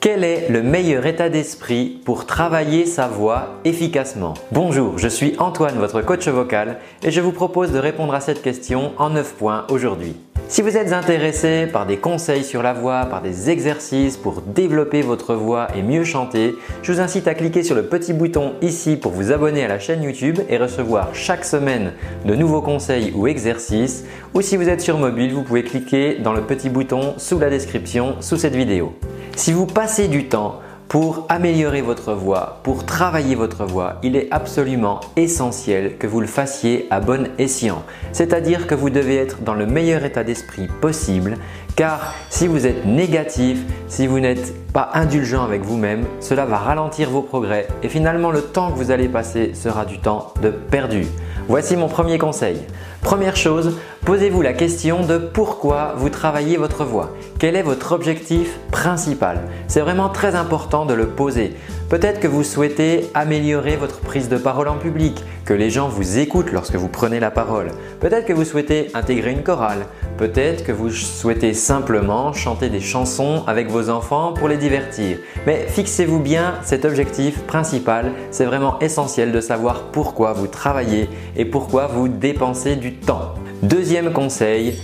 Quel est le meilleur état d'esprit pour travailler sa voix efficacement Bonjour, je suis Antoine, votre coach vocal, et je vous propose de répondre à cette question en 9 points aujourd'hui. Si vous êtes intéressé par des conseils sur la voix, par des exercices pour développer votre voix et mieux chanter, je vous incite à cliquer sur le petit bouton ici pour vous abonner à la chaîne YouTube et recevoir chaque semaine de nouveaux conseils ou exercices. Ou si vous êtes sur mobile, vous pouvez cliquer dans le petit bouton sous la description sous cette vidéo. Si vous passez du temps pour améliorer votre voix, pour travailler votre voix, il est absolument essentiel que vous le fassiez à bon escient. C'est-à-dire que vous devez être dans le meilleur état d'esprit possible, car si vous êtes négatif, si vous n'êtes pas indulgent avec vous-même, cela va ralentir vos progrès et finalement le temps que vous allez passer sera du temps de perdu. Voici mon premier conseil. Première chose, posez-vous la question de pourquoi vous travaillez votre voix. Quel est votre objectif principal? C'est vraiment très important de le poser. Peut-être que vous souhaitez améliorer votre prise de parole en public, que les gens vous écoutent lorsque vous prenez la parole. Peut-être que vous souhaitez intégrer une chorale. Peut-être que vous souhaitez simplement chanter des chansons avec vos enfants pour les divertir. Mais fixez-vous bien cet objectif principal. C'est vraiment essentiel de savoir pourquoi vous travaillez et pourquoi vous dépensez du temps. Deuxième conseil,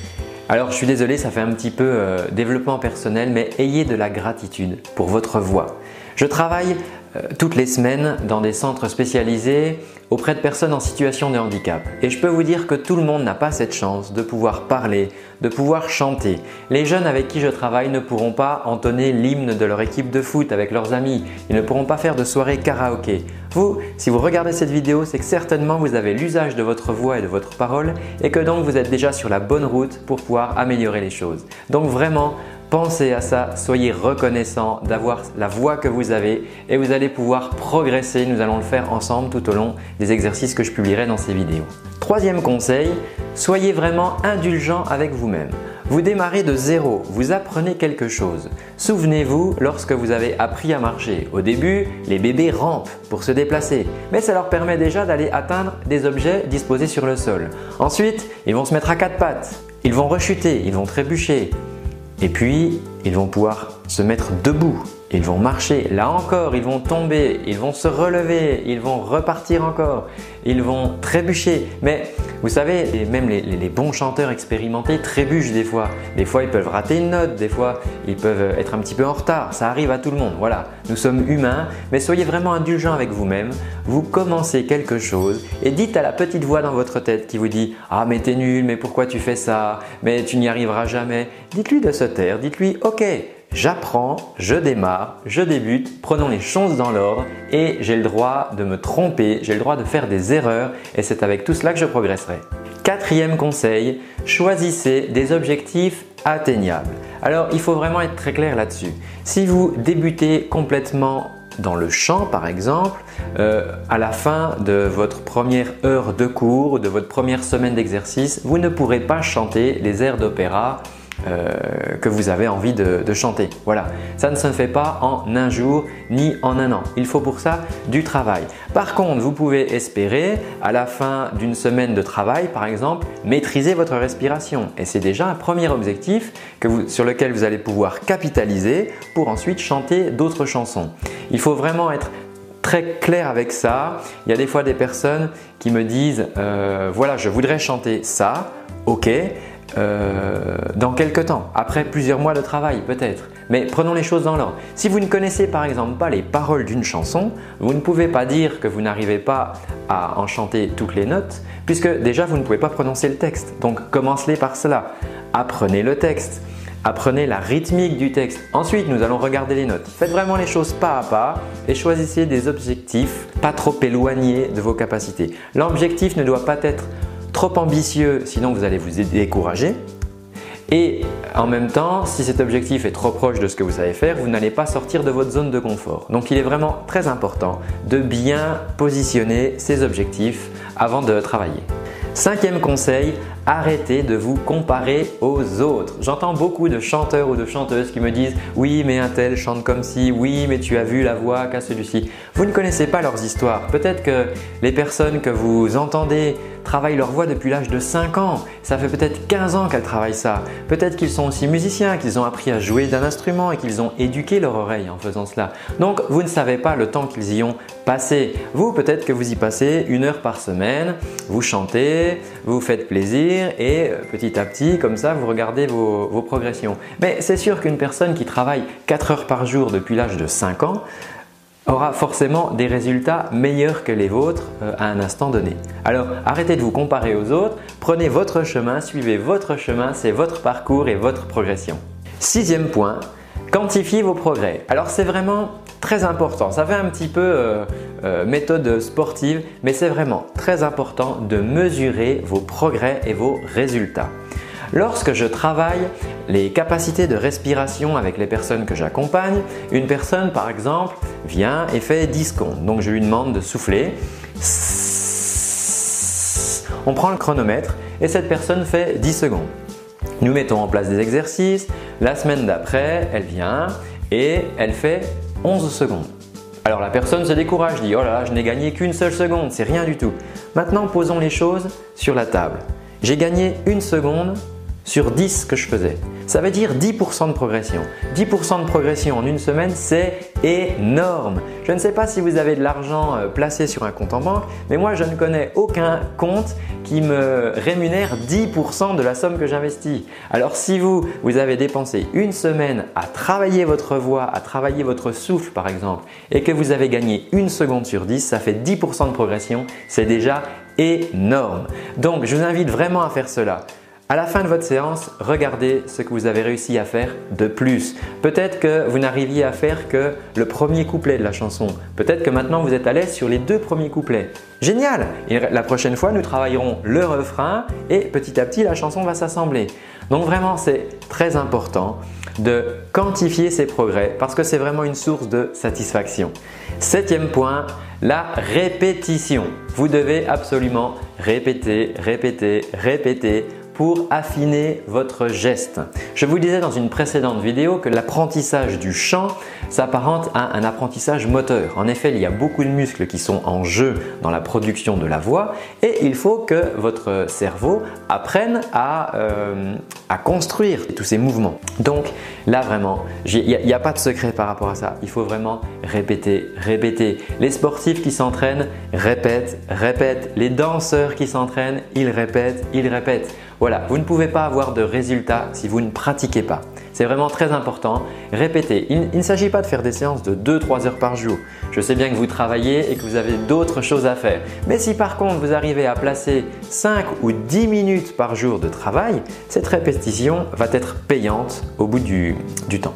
alors je suis désolé, ça fait un petit peu euh, développement personnel, mais ayez de la gratitude pour votre voix. Je travaille toutes les semaines dans des centres spécialisés auprès de personnes en situation de handicap. Et je peux vous dire que tout le monde n'a pas cette chance de pouvoir parler, de pouvoir chanter. Les jeunes avec qui je travaille ne pourront pas entonner l'hymne de leur équipe de foot avec leurs amis. Ils ne pourront pas faire de soirée karaoké. Vous, si vous regardez cette vidéo, c'est que certainement vous avez l'usage de votre voix et de votre parole et que donc vous êtes déjà sur la bonne route pour pouvoir améliorer les choses. Donc vraiment, Pensez à ça, soyez reconnaissant d'avoir la voix que vous avez et vous allez pouvoir progresser. Nous allons le faire ensemble tout au long des exercices que je publierai dans ces vidéos. Troisième conseil, soyez vraiment indulgent avec vous-même. Vous démarrez de zéro, vous apprenez quelque chose. Souvenez-vous lorsque vous avez appris à marcher. Au début, les bébés rampent pour se déplacer, mais ça leur permet déjà d'aller atteindre des objets disposés sur le sol. Ensuite, ils vont se mettre à quatre pattes, ils vont rechuter, ils vont trébucher, et puis, ils vont pouvoir se mettre debout, ils vont marcher. Là encore, ils vont tomber, ils vont se relever, ils vont repartir encore, ils vont trébucher. Mais vous savez, même les, bons chanteurs expérimentés trébuchent des fois. Des fois, ils peuvent rater une note, des fois, ils peuvent être un petit peu en retard. Ça arrive à tout le monde. Voilà, nous sommes humains, mais soyez vraiment indulgents avec vous-même. Vous commencez quelque chose et dites à la petite voix dans votre tête qui vous dit Ah, mais t'es nul, mais pourquoi tu fais ça? Mais tu n'y arriveras jamais. Dites-lui de se taire, dites-lui Ok, J'apprends, je démarre, je débute, prenons les choses dans l'ordre et j'ai le droit de me tromper, j'ai le droit de faire des erreurs et c'est avec tout cela que je progresserai. Quatrième conseil, choisissez des objectifs atteignables. Alors il faut vraiment être très clair là-dessus. Si vous débutez complètement dans le chant par exemple, euh, à la fin de votre première heure de cours, de votre première semaine d'exercice, vous ne pourrez pas chanter les airs d'opéra euh, que vous avez envie de, chanter. Voilà, ça ne se fait pas en un jour ni en un an. Il faut pour ça du travail. Par contre, vous pouvez espérer à la fin d'une semaine de travail, par exemple, maîtriser votre respiration. Et c'est déjà un premier objectif sur lequel vous allez pouvoir capitaliser pour ensuite chanter d'autres chansons. Il faut vraiment être très clair avec ça. Il y a des fois des personnes qui me disent euh, voilà, je voudrais chanter ça, ok, euh, dans quelques temps, après plusieurs mois de travail peut-être. Mais prenons les choses dans l'ordre. Si vous ne connaissez par exemple pas les paroles d'une chanson, vous ne pouvez pas dire que vous n'arrivez pas à en chanter toutes les notes, puisque déjà vous ne pouvez pas prononcer le texte. Donc commencez par cela. Apprenez le texte. Apprenez la rythmique du texte. Ensuite, nous allons regarder les notes. Faites vraiment les choses pas à pas et choisissez des objectifs pas trop éloignés de vos capacités. L'objectif ne doit pas être trop ambitieux, sinon vous allez vous décourager. Et en même temps, si cet objectif est trop proche de ce que vous savez faire, vous n'allez pas sortir de votre zone de confort. Donc il est vraiment très important de bien positionner ces objectifs avant de travailler. Cinquième conseil, arrêtez de vous comparer aux autres. J'entends beaucoup de chanteurs ou de chanteuses qui me disent oui mais un tel chante comme si, oui mais tu as vu la voix qu'a celui-ci. Vous ne connaissez pas leurs histoires. Peut-être que les personnes que vous entendez travaillent leur voix depuis l'âge de 5 ans. Ça fait peut-être 15 ans qu'elles travaillent ça. Peut-être qu'ils sont aussi musiciens, qu'ils ont appris à jouer d'un instrument et qu'ils ont éduqué leur oreille en faisant cela. Donc vous ne savez pas le temps qu'ils y ont passé. Vous, peut-être que vous y passez une heure par semaine, vous chantez, vous faites plaisir et euh, petit à petit, comme ça, vous regardez vos, vos progressions. Mais c'est sûr qu'une personne qui travaille 4 heures par jour depuis l'âge de 5 ans, aura forcément des résultats meilleurs que les vôtres euh, à un instant donné. Alors arrêtez de vous comparer aux autres, prenez votre chemin, suivez votre chemin, c'est votre parcours et votre progression. Sixième point, quantifiez vos progrès. Alors c'est vraiment très important, ça fait un petit peu euh, euh, méthode sportive, mais c'est vraiment très important de mesurer vos progrès et vos résultats. Lorsque je travaille les capacités de respiration avec les personnes que j'accompagne, une personne par exemple vient et fait 10 secondes. Donc je lui demande de souffler. On prend le chronomètre et cette personne fait 10 secondes. Nous mettons en place des exercices. La semaine d'après, elle vient et elle fait 11 secondes. Alors la personne se décourage, dit Oh là là, je n'ai gagné qu'une seule seconde, c'est rien du tout. Maintenant, posons les choses sur la table. J'ai gagné une seconde sur 10 que je faisais. Ça veut dire 10% de progression. 10% de progression en une semaine, c'est énorme. Je ne sais pas si vous avez de l'argent euh, placé sur un compte en banque, mais moi je ne connais aucun compte qui me rémunère 10% de la somme que j'investis. Alors si vous, vous avez dépensé une semaine à travailler votre voix, à travailler votre souffle par exemple, et que vous avez gagné une seconde sur 10, ça fait 10% de progression, c'est déjà énorme. Donc je vous invite vraiment à faire cela. À la fin de votre séance, regardez ce que vous avez réussi à faire de plus. Peut-être que vous n'arriviez à faire que le premier couplet de la chanson. Peut-être que maintenant vous êtes à l'aise sur les deux premiers couplets. Génial la prochaine fois, nous travaillerons le refrain et petit à petit, la chanson va s'assembler. Donc vraiment, c'est très important de quantifier ses progrès parce que c'est vraiment une source de satisfaction. Septième point, la répétition. Vous devez absolument répéter, répéter, répéter pour affiner votre geste. Je vous disais dans une précédente vidéo que l'apprentissage du chant s'apparente à un apprentissage moteur. En effet, il y a beaucoup de muscles qui sont en jeu dans la production de la voix et il faut que votre cerveau apprenne à, euh, construire tous ces mouvements. Donc là vraiment, il n'y a pas de secret par rapport à ça. Il faut vraiment répéter, répéter. Les sportifs qui s'entraînent répètent, répètent. Les danseurs qui s'entraînent, ils répètent, ils répètent. Voilà, vous ne pouvez pas avoir de résultats si vous ne pratiquez pas. C'est vraiment très important. Répétez. Il, ne s'agit pas de faire des séances de 2-3 heures par jour. Je sais bien que vous travaillez et que vous avez d'autres choses à faire. Mais si par contre vous arrivez à placer 5 ou 10 minutes par jour de travail, cette répétition va être payante au bout du, du temps.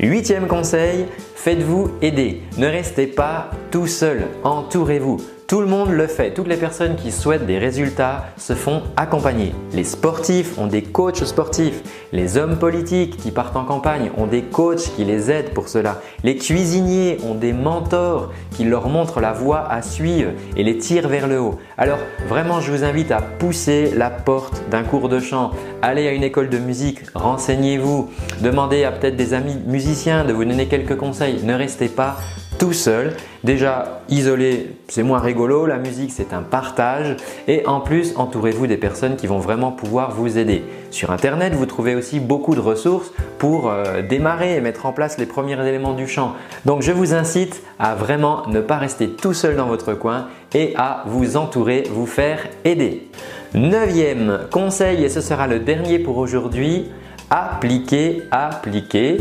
Huitième conseil, faites-vous aider. Ne restez pas tout seul. Entourez-vous. Tout le monde le fait. Toutes les personnes qui souhaitent des résultats se font accompagner. Les sportifs ont des coachs sportifs. Les hommes politiques qui partent en campagne ont des coachs qui les aident pour cela. Les cuisiniers ont des mentors qui leur montrent la voie à suivre et les tirent vers le haut. Alors vraiment, je vous invite à pousser la porte d'un cours de chant. Allez à une école de musique, renseignez-vous. Demandez à peut-être des amis musiciens de vous donner quelques conseils. Ne restez pas tout seul. Déjà, isolé, c'est moins rigolo. La musique, c'est un partage. Et en plus, entourez-vous des personnes qui vont vraiment pouvoir vous aider. Sur Internet, vous trouvez aussi beaucoup de ressources pour euh, démarrer et mettre en place les premiers éléments du chant. Donc, je vous incite à vraiment ne pas rester tout seul dans votre coin et à vous entourer, vous faire aider. Neuvième conseil, et ce sera le dernier pour aujourd'hui, appliquer, appliquer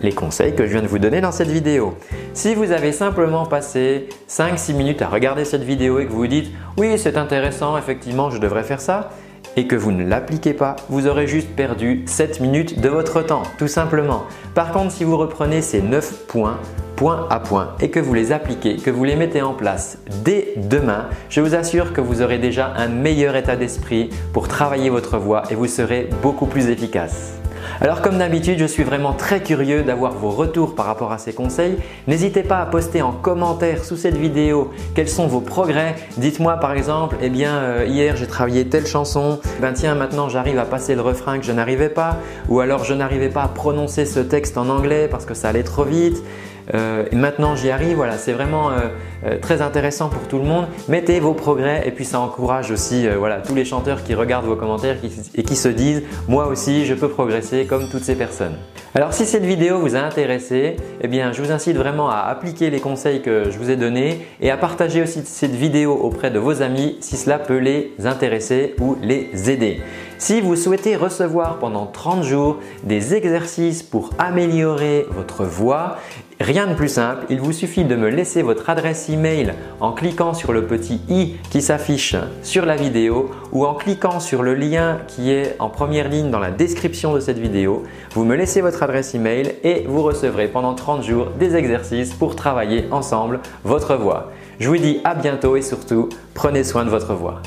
les conseils que je viens de vous donner dans cette vidéo. Si vous avez simplement passé 5-6 minutes à regarder cette vidéo et que vous vous dites oui c'est intéressant, effectivement je devrais faire ça, et que vous ne l'appliquez pas, vous aurez juste perdu 7 minutes de votre temps, tout simplement. Par contre, si vous reprenez ces 9 points, point à point, et que vous les appliquez, que vous les mettez en place dès demain, je vous assure que vous aurez déjà un meilleur état d'esprit pour travailler votre voix et vous serez beaucoup plus efficace. Alors comme d'habitude, je suis vraiment très curieux d'avoir vos retours par rapport à ces conseils. N'hésitez pas à poster en commentaire sous cette vidéo quels sont vos progrès. Dites-moi par exemple, eh bien euh, hier j'ai travaillé telle chanson, ben tiens maintenant j'arrive à passer le refrain que je n'arrivais pas, ou alors je n'arrivais pas à prononcer ce texte en anglais parce que ça allait trop vite. Euh, et maintenant j'y arrive, voilà, c'est vraiment euh, euh, très intéressant pour tout le monde. Mettez vos progrès et puis ça encourage aussi voilà, tous les chanteurs qui regardent vos commentaires et qui se disent moi aussi je peux progresser comme toutes ces personnes. Alors si cette vidéo vous a intéressé, eh bien je vous incite vraiment à appliquer les conseils que je vous ai donnés et à partager aussi cette vidéo auprès de vos amis si cela peut les intéresser ou les aider. Si vous souhaitez recevoir pendant 30 jours des exercices pour améliorer votre voix, rien de plus simple, il vous suffit de me laisser votre adresse email en cliquant sur le petit i qui s'affiche sur la vidéo ou en cliquant sur le lien qui est en première ligne dans la description de cette vidéo. Vous me laissez votre adresse email et vous recevrez pendant 30 jours des exercices pour travailler ensemble votre voix. Je vous dis à bientôt et surtout, prenez soin de votre voix.